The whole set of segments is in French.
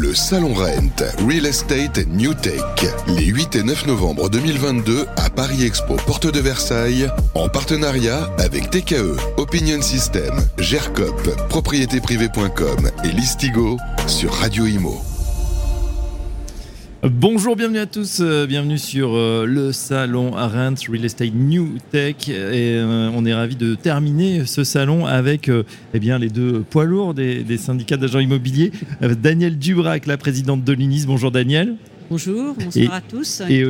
Le Salon Rent, Real Estate New Tech, les 8 et 9 novembre 2022 à Paris Expo, porte de Versailles, en partenariat avec TKE, Opinion System, GERCOP, propriétéprivée.com et Listigo sur Radio Imo. Bonjour, bienvenue à tous, euh, bienvenue sur euh, le salon Rent Real Estate New Tech et euh, on est ravi de terminer ce salon avec eh bien, les deux poids lourds des, des syndicats d'agents immobiliers, Daniel Dubrac, la présidente de l'UNIS. Bonjour Daniel. Bonjour, bonsoir à tous. Et,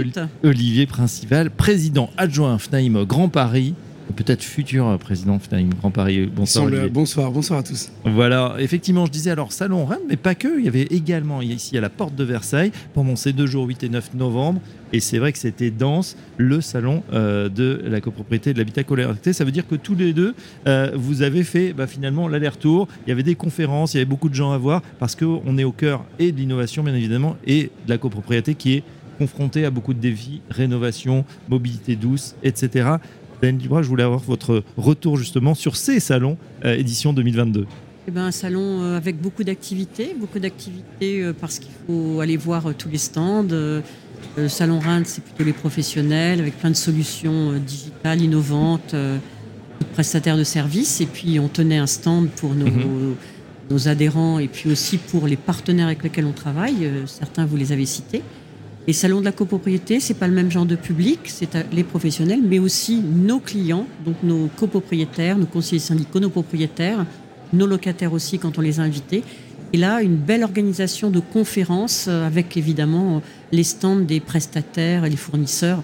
Olivier Principal, président adjoint FNAIM Grand Paris peut-être futur président FNAIM Grand Paris. Bonsoir, bonsoir, bonsoir à tous. Voilà, effectivement, je disais alors Salon Rennes, mais pas que. Il y avait également ici à la porte de Versailles pendant ces deux jours 8 et 9 novembre. Et c'est vrai que c'était dense, le salon euh, de la copropriété de l'habitat collecté. Ça veut dire que tous les deux, euh, vous avez fait bah, finalement l'aller-retour. Il y avait des conférences, il y avait beaucoup de gens à voir parce qu'on est au cœur et de l'innovation, bien évidemment, et de la copropriété qui est confrontée à beaucoup de défis, rénovation, mobilité douce, etc. Ben Dubras, je voulais avoir votre retour justement sur ces salons euh, édition 2022. Eh ben, un salon euh, avec beaucoup d'activités, beaucoup d'activités euh, parce qu'il faut aller voir tous les stands. Le salon Reims, c'est plutôt les professionnels avec plein de solutions digitales, innovantes, de prestataires de services. Et puis, on tenait un stand pour nos, mhm. nos adhérents et puis aussi pour les partenaires avec lesquels on travaille. Certains, vous les avez cités. Les salons de la copropriété, c'est pas le même genre de public, c'est les professionnels, mais aussi nos clients, donc nos copropriétaires, nos conseillers syndicaux, nos propriétaires, nos locataires aussi quand on les a invités. Et là, une belle organisation de conférences euh, avec évidemment les stands des prestataires et les fournisseurs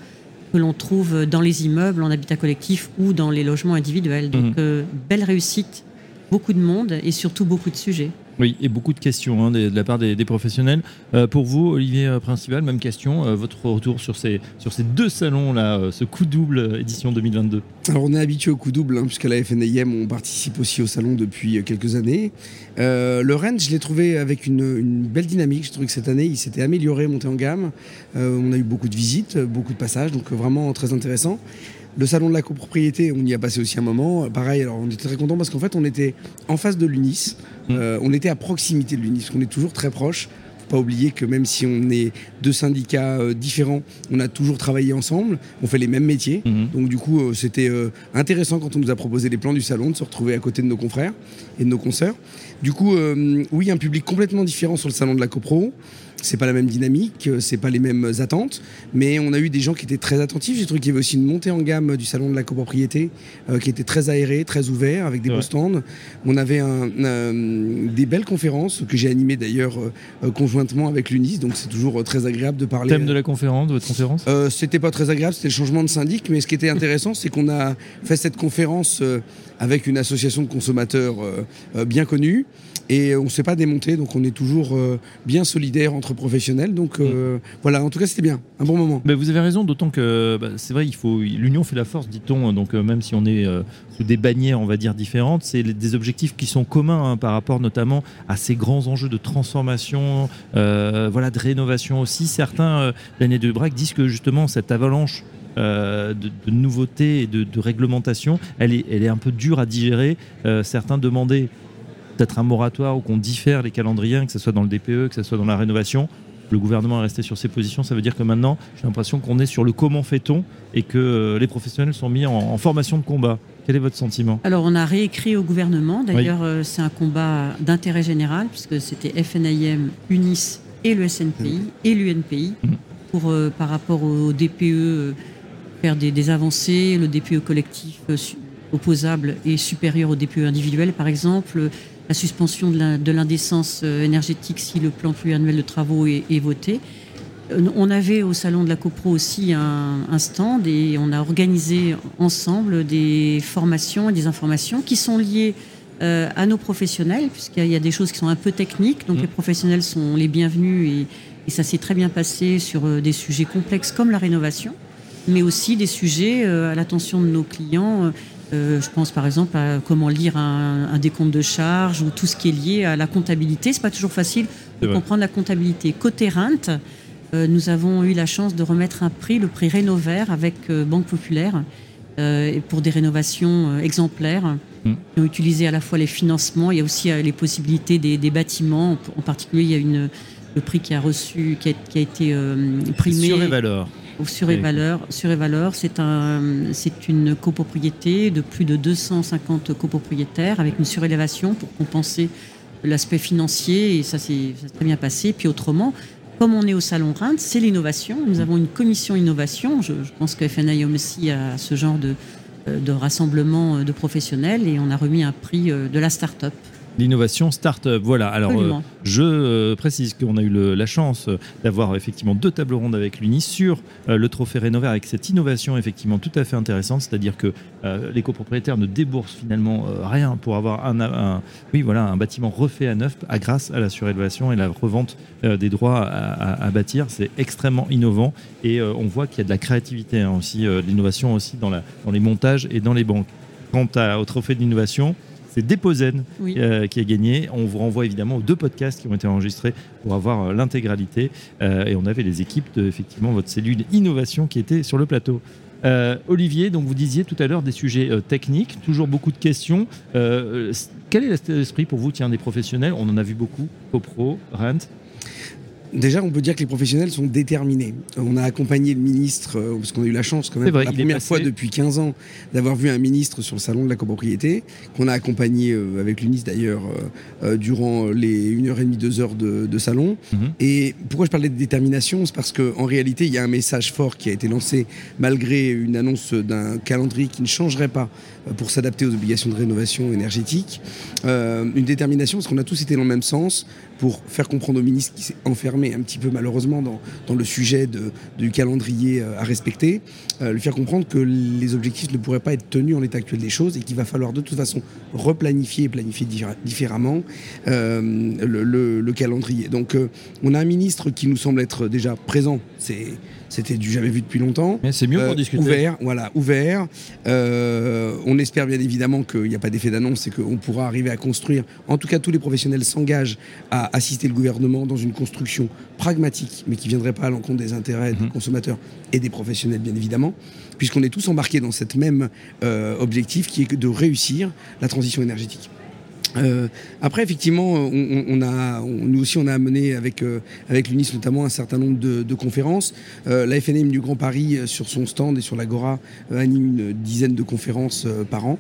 que l'on trouve dans les immeubles, en habitat collectif ou dans les logements individuels. Donc, mmh. euh, belle réussite, beaucoup de monde et surtout beaucoup de sujets. Oui, et beaucoup de questions hein, de, la part des, professionnels. Euh, pour vous, Olivier euh, Principal, même question. Euh, votre retour sur ces, sur ces deux salons-là, ce coup double édition 2022 Alors, on est habitué au coup double, hein, puisque la FNIM, on participe aussi au salon depuis quelques années. le Rennes, je l'ai trouvé avec une, belle dynamique. Je trouve que cette année, il s'était amélioré, monté en gamme. on a eu beaucoup de visites, beaucoup de passages, donc vraiment très intéressant. Le salon de la copropriété, on y a passé aussi un moment. Pareil, alors on était très content parce qu'en fait, on était en face de l'UNIS. Mmh. Euh, on était à proximité de l'UNIS, on est toujours très proche pas oublier que même si on est deux syndicats euh, différents, on a toujours travaillé ensemble, on fait les mêmes métiers. Mmh. Donc du coup, euh, c'était intéressant quand on nous a proposé les plans du salon de se retrouver à côté de nos confrères et de nos consoeurs. Du coup, oui, un public complètement différent sur le salon de la copro c'est pas la même dynamique, euh, c'est pas les mêmes attentes, mais on a eu des gens qui étaient très attentifs. J'ai trouvé qu'il y avait aussi une montée en gamme du salon de la copropriété euh, qui était très aéré, très ouvert, avec des beaux stands. On avait des belles conférences que j'ai animées d'ailleurs euh, conjointement avec l'UNIS, donc c'est toujours très agréable de parler. Thème de la conférence, de votre conférence? C'était pas très agréable, c'était le changement de syndic, mais ce qui était intéressant, c'est qu'on a fait cette conférence avec une association de consommateurs bien connue et on s'est pas démonté, donc on est toujours bien solidaire entre professionnels. Donc euh, mm. voilà, en tout cas, c'était bien, un bon moment. Mais vous avez raison, d'autant que bah, c'est vrai, il faut l'union fait la force, dit-on. Donc euh, même si on est euh, sous des bannières, on va dire différentes, c'est des objectifs qui sont communs hein, par rapport notamment à ces grands enjeux de transformation, voilà, de rénovation aussi. Certains, l'année de Braque, disent que justement cette avalanche de, nouveautés et de, de réglementation, elle est, elle est un peu dure à digérer. certains demandaient peut-être un moratoire ou qu'on diffère les calendriers, que ce soit dans le DPE, que ce soit dans la rénovation. Le gouvernement est resté sur ses positions. Ça veut dire que maintenant, j'ai l'impression qu'on est sur le comment fait-on et que euh, les professionnels sont mis en, formation de combat. Quel est votre sentiment? Alors, on a réécrit au gouvernement. D'ailleurs, euh, c'est un combat d'intérêt général, puisque c'était FNIM, UNIS et le SNPI et l'UNPI mmh. pour, euh, par rapport au DPE, faire des, des, avancées. Le DPE collectif opposable est supérieur au DPE individuel, par exemple la suspension de l'indécence euh, énergétique si le plan pluriannuel de travaux est, voté. Euh, on avait au salon de la CoPro aussi un, stand et on a organisé ensemble des formations et des informations qui sont liées euh, à nos professionnels, puisqu'il y a des choses qui sont un peu techniques, donc mmh. les professionnels sont les bienvenus et, et ça s'est très bien passé sur des sujets complexes comme la rénovation, mais aussi des sujets à l'attention de nos clients euh, je pense par exemple à comment lire un, décompte de charges ou tout ce qui est lié à la comptabilité. C'est pas toujours facile de comprendre la comptabilité. Côté rente, euh, nous avons eu la chance de remettre un prix, le prix Rénovert avec euh, Banque Populaire, pour des rénovations exemplaires. mm. qui ont utilisé à la fois les financements, il y a aussi les possibilités des, bâtiments. En particulier, il y a une, le prix qui a reçu, qui a, été primé. Sur les valeurs. Sur les valeurs, sur les valeurs, c'est un, c'est une copropriété de plus de 250 copropriétaires avec une surélévation pour compenser l'aspect financier et ça s'est très bien passé. Puis autrement, comme on est au Salon Reims, c'est l'innovation. Nous avons une commission innovation. Je, pense que FNIOM aussi a ce genre de, euh, de rassemblement de professionnels et on a remis un prix euh, de la start-up. L'innovation start-up. Voilà. Alors, euh, je euh, précise qu'on a eu la chance euh, d'avoir effectivement deux tables rondes avec l'UNI sur le trophée Rénover avec cette innovation effectivement tout à fait intéressante, c'est-à-dire que les copropriétaires ne déboursent finalement rien pour avoir un, oui, voilà, un bâtiment refait à neuf à, grâce à la surélévation et la revente des droits à, bâtir. C'est extrêmement innovant et on voit qu'il y a de la créativité hein, aussi, de l'innovation aussi dans, la, dans les montages et dans les banques. Quant au trophée de c'est Deposen euh, qui a gagné. On vous renvoie évidemment aux deux podcasts qui ont été enregistrés pour avoir euh, l'intégralité. Euh, et on avait les équipes de effectivement votre cellule innovation qui était sur le plateau. Olivier, donc vous disiez tout à l'heure des sujets techniques, toujours beaucoup de questions. quel est l'esprit pour vous, tiens, des professionnels? On en a vu beaucoup, CoPro, Rent. Déjà, on peut dire que les professionnels sont déterminés. On a accompagné le ministre, euh, parce qu'on a eu la chance quand même, la première fois depuis 15 ans, d'avoir vu un ministre sur le salon de la copropriété, qu'on a accompagné euh, avec l'UNIS d'ailleurs euh, durant les 1h30, 2 heures de, salon. Mhm. Et pourquoi je parlais de détermination? C'est parce qu'en réalité, il y a un message fort qui a été lancé malgré une annonce d'un calendrier qui ne changerait pas pour s'adapter aux obligations de rénovation énergétique. une détermination parce qu'on a tous été dans le même sens pour faire comprendre au ministre qui s'est enfermé un petit peu malheureusement dans, dans le sujet de, du calendrier euh, à respecter, euh, lui faire comprendre que les objectifs ne pourraient pas être tenus en l'état actuel des choses et qu'il va falloir de toute façon replanifier et planifier différemment euh, le, le, calendrier. Donc on a un ministre qui nous semble être déjà présent, c'est c'était du jamais vu depuis longtemps. C'est mieux pour discuter. Ouvert, voilà, ouvert. on espère bien évidemment qu'il n'y a pas d'effet d'annonce et qu'on pourra arriver à construire. En tout cas, tous les professionnels s'engagent à assister le gouvernement dans une construction pragmatique, mais qui ne viendrait pas à l'encontre des intérêts des mhm. consommateurs et des professionnels, bien évidemment, puisqu'on est tous embarqués dans cette même euh, objectif qui est de réussir la transition énergétique. Euh, après, effectivement, on, a, nous aussi, on a amené avec, euh, avec l'UNIS notamment un certain nombre de, conférences. la FNM du Grand Paris, sur son stand et sur l'Agora, anime une dizaine de conférences par an.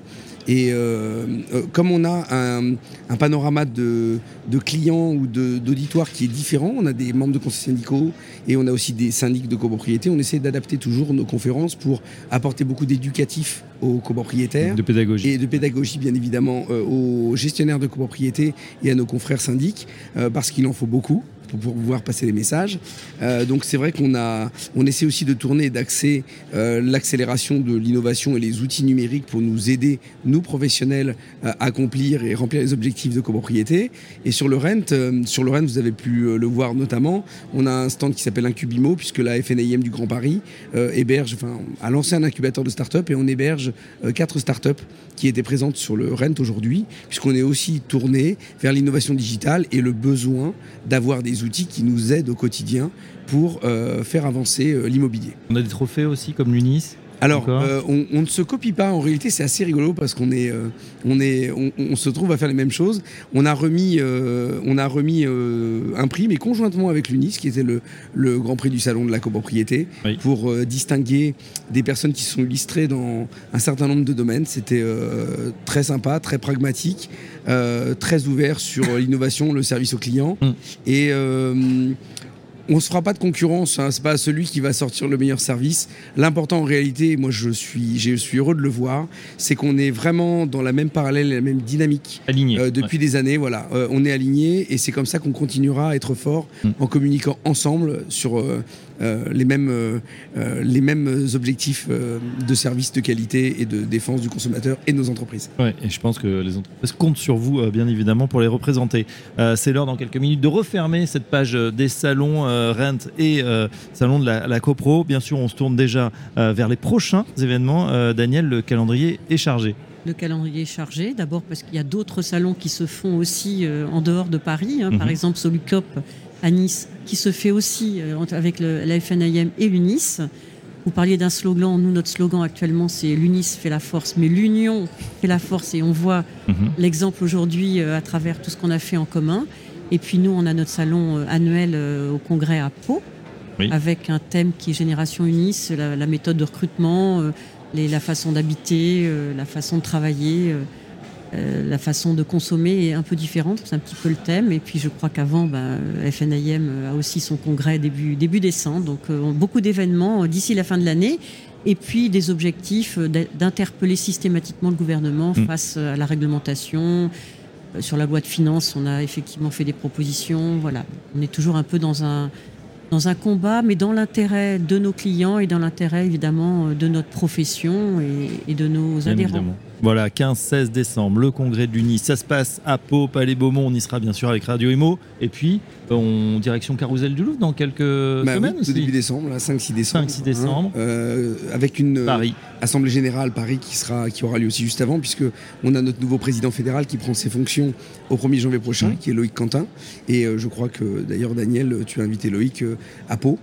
Et euh, euh, comme on a un, panorama de, clients ou d'auditoires qui est différent, on a des membres de conseils syndicaux et on a aussi des syndics de copropriété, on essaie d'adapter toujours nos conférences pour apporter beaucoup d'éducatif aux copropriétaires. De pédagogie. Et de pédagogie, bien évidemment, euh, aux gestionnaires de copropriété et à nos confrères syndics, parce qu'il en faut beaucoup pour pouvoir passer les messages. Euh, donc c'est vrai qu'on a, on essaie aussi de tourner et d'axer euh, l'accélération de l'innovation et les outils numériques pour nous aider, nous professionnels, à accomplir et remplir les objectifs de copropriété. Et sur le rent, euh, sur le rent, vous avez pu le voir notamment, on a un stand qui s'appelle Incubimo puisque la FNIM du Grand Paris héberge, enfin, a lancé un incubateur de start-up et on héberge quatre start-up qui étaient présentes sur le rent aujourd'hui, puisqu'on est aussi tourné vers l'innovation digitale et le besoin d'avoir des outils qui nous aident au quotidien pour euh, faire avancer euh, l'immobilier. On a des trophées aussi comme l'UNIS alors, euh, on, ne se copie pas. En réalité, c'est assez rigolo parce qu'on est, on est, on, se trouve à faire les mêmes choses. On a remis, on a remis un prix, mais conjointement avec l'UNIS, qui était le, le, Grand Prix du Salon de la copropriété, pour distinguer des personnes qui sont illustrées dans un certain nombre de domaines. C'était très sympa, très pragmatique. Euh, très ouvert sur l'innovation, le service au client. Mm. Et euh, on ne se fera pas de concurrence, hein, c'est pas celui qui va sortir le meilleur service. L'important en réalité, moi je suis, je suis heureux de le voir, c'est qu'on est vraiment dans la même parallèle, la même dynamique euh, depuis des années. Voilà, on est aligné et c'est comme ça qu'on continuera à être fort mm. en communiquant ensemble sur euh, les, mêmes, euh, euh, les mêmes objectifs de service de qualité et de défense du consommateur et de nos entreprises. Ouais, et je pense que les entreprises comptent sur vous, bien évidemment, pour les représenter. C'est l'heure, dans quelques minutes, de refermer cette page des salons Rent et salon de la, la, CoPro. Bien sûr, on se tourne déjà vers les prochains événements. Daniel, le calendrier est chargé le calendrier est chargé. D'abord parce qu'il y a d'autres salons qui se font aussi en dehors de Paris. Hein. Par mhm. exemple, Solucop à Nice, qui se fait aussi euh, avec le, la FNIM et l'UNIS. Vous parliez d'un slogan. Nous, notre slogan actuellement, c'est l'UNIS fait la force, mais l'union fait la force. Et on voit Mhm. l'exemple aujourd'hui euh, à travers tout ce qu'on a fait en commun. Et puis nous, on a notre salon euh, annuel au congrès à Pau, Oui. avec un thème qui est Génération Unis, la, la méthode de recrutement, les- la façon d'habiter, la façon de travailler. Euh, la façon de consommer est un peu différente, c'est un petit peu le thème. Et puis je crois qu'avant, ben, FNIM a aussi son congrès début, début décembre. Donc euh, beaucoup d'événements euh, d'ici la fin de l'année. Et puis des objectifs d'interpeller systématiquement le gouvernement Mm. face à la réglementation. Sur la loi de finances, on a effectivement fait des propositions. Voilà, on est toujours un peu dans un, dans un combat, mais dans l'intérêt de nos clients et dans l'intérêt évidemment de notre profession et, et de nos Bien adhérents. évidemment. Voilà, 15-16 décembre, le congrès de l'UNI. Ça se passe à Pau, Palais Beaumont. On y sera bien sûr avec Radio Imo. Et puis, on direction Carousel du Louvre dans quelques Bah semaines oui, aussi. début décembre, là, 5-6 décembre. 5-6 décembre. euh, avec une euh, Paris. assemblée générale Paris qui, sera, qui aura lieu aussi juste avant, puisque on a notre nouveau président fédéral qui prend ses fonctions au 1er janvier prochain, Mhm. qui est Loïc Quentin. Et euh, je crois que d'ailleurs, Daniel, tu as invité Loïc euh, à Pau.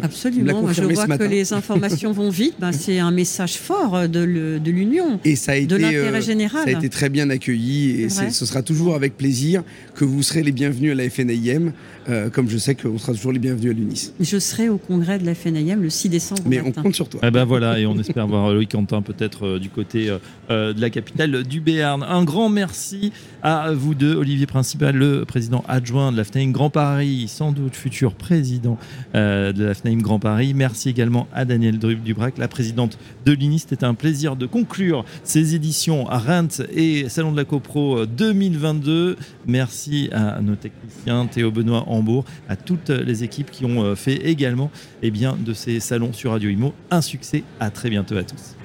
L'a Absolument. Moi, je vois que les informations vont vite. Ben, c'est un message fort euh, de l'Union, Et ça a été, de l'intérêt euh, général. Ça a été très bien accueilli et ce sera toujours avec plaisir que vous serez les bienvenus à la FNIM, euh, comme je sais qu'on sera toujours les bienvenus à l'UNIS. Je serai au congrès de la FNIM le 6 décembre. Mais on compte sur toi. Eh ben voilà, et on espère voir Loïc Quentin peut-être euh, du côté euh, de la capitale du Béarn. Un grand merci à vous deux, Olivier Principal, le président adjoint de la FNAIM Grand Paris, sans doute futur président euh, de la FNAIM Grand Paris. Merci également à Daniel Dubrac, la présidente de l'UNI. C'était un plaisir de conclure ces éditions à Rent et Salon de la CoPro euh, 2022. Merci à nos techniciens, Théo Benoît À toutes les équipes qui ont euh, fait également eh bien, de ces salons sur Radio Imo un succès. À très bientôt à tous.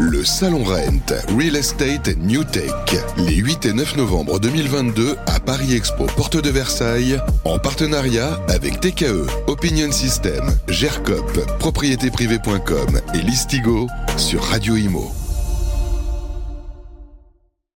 Le Salon Rent, Real Estate New Tech, les 8 et 9 novembre 2022 à Paris Expo, porte de Versailles, en partenariat avec TKE, Opinion System, GERCOP, propriétéprivée.com et Listigo sur Radio Imo.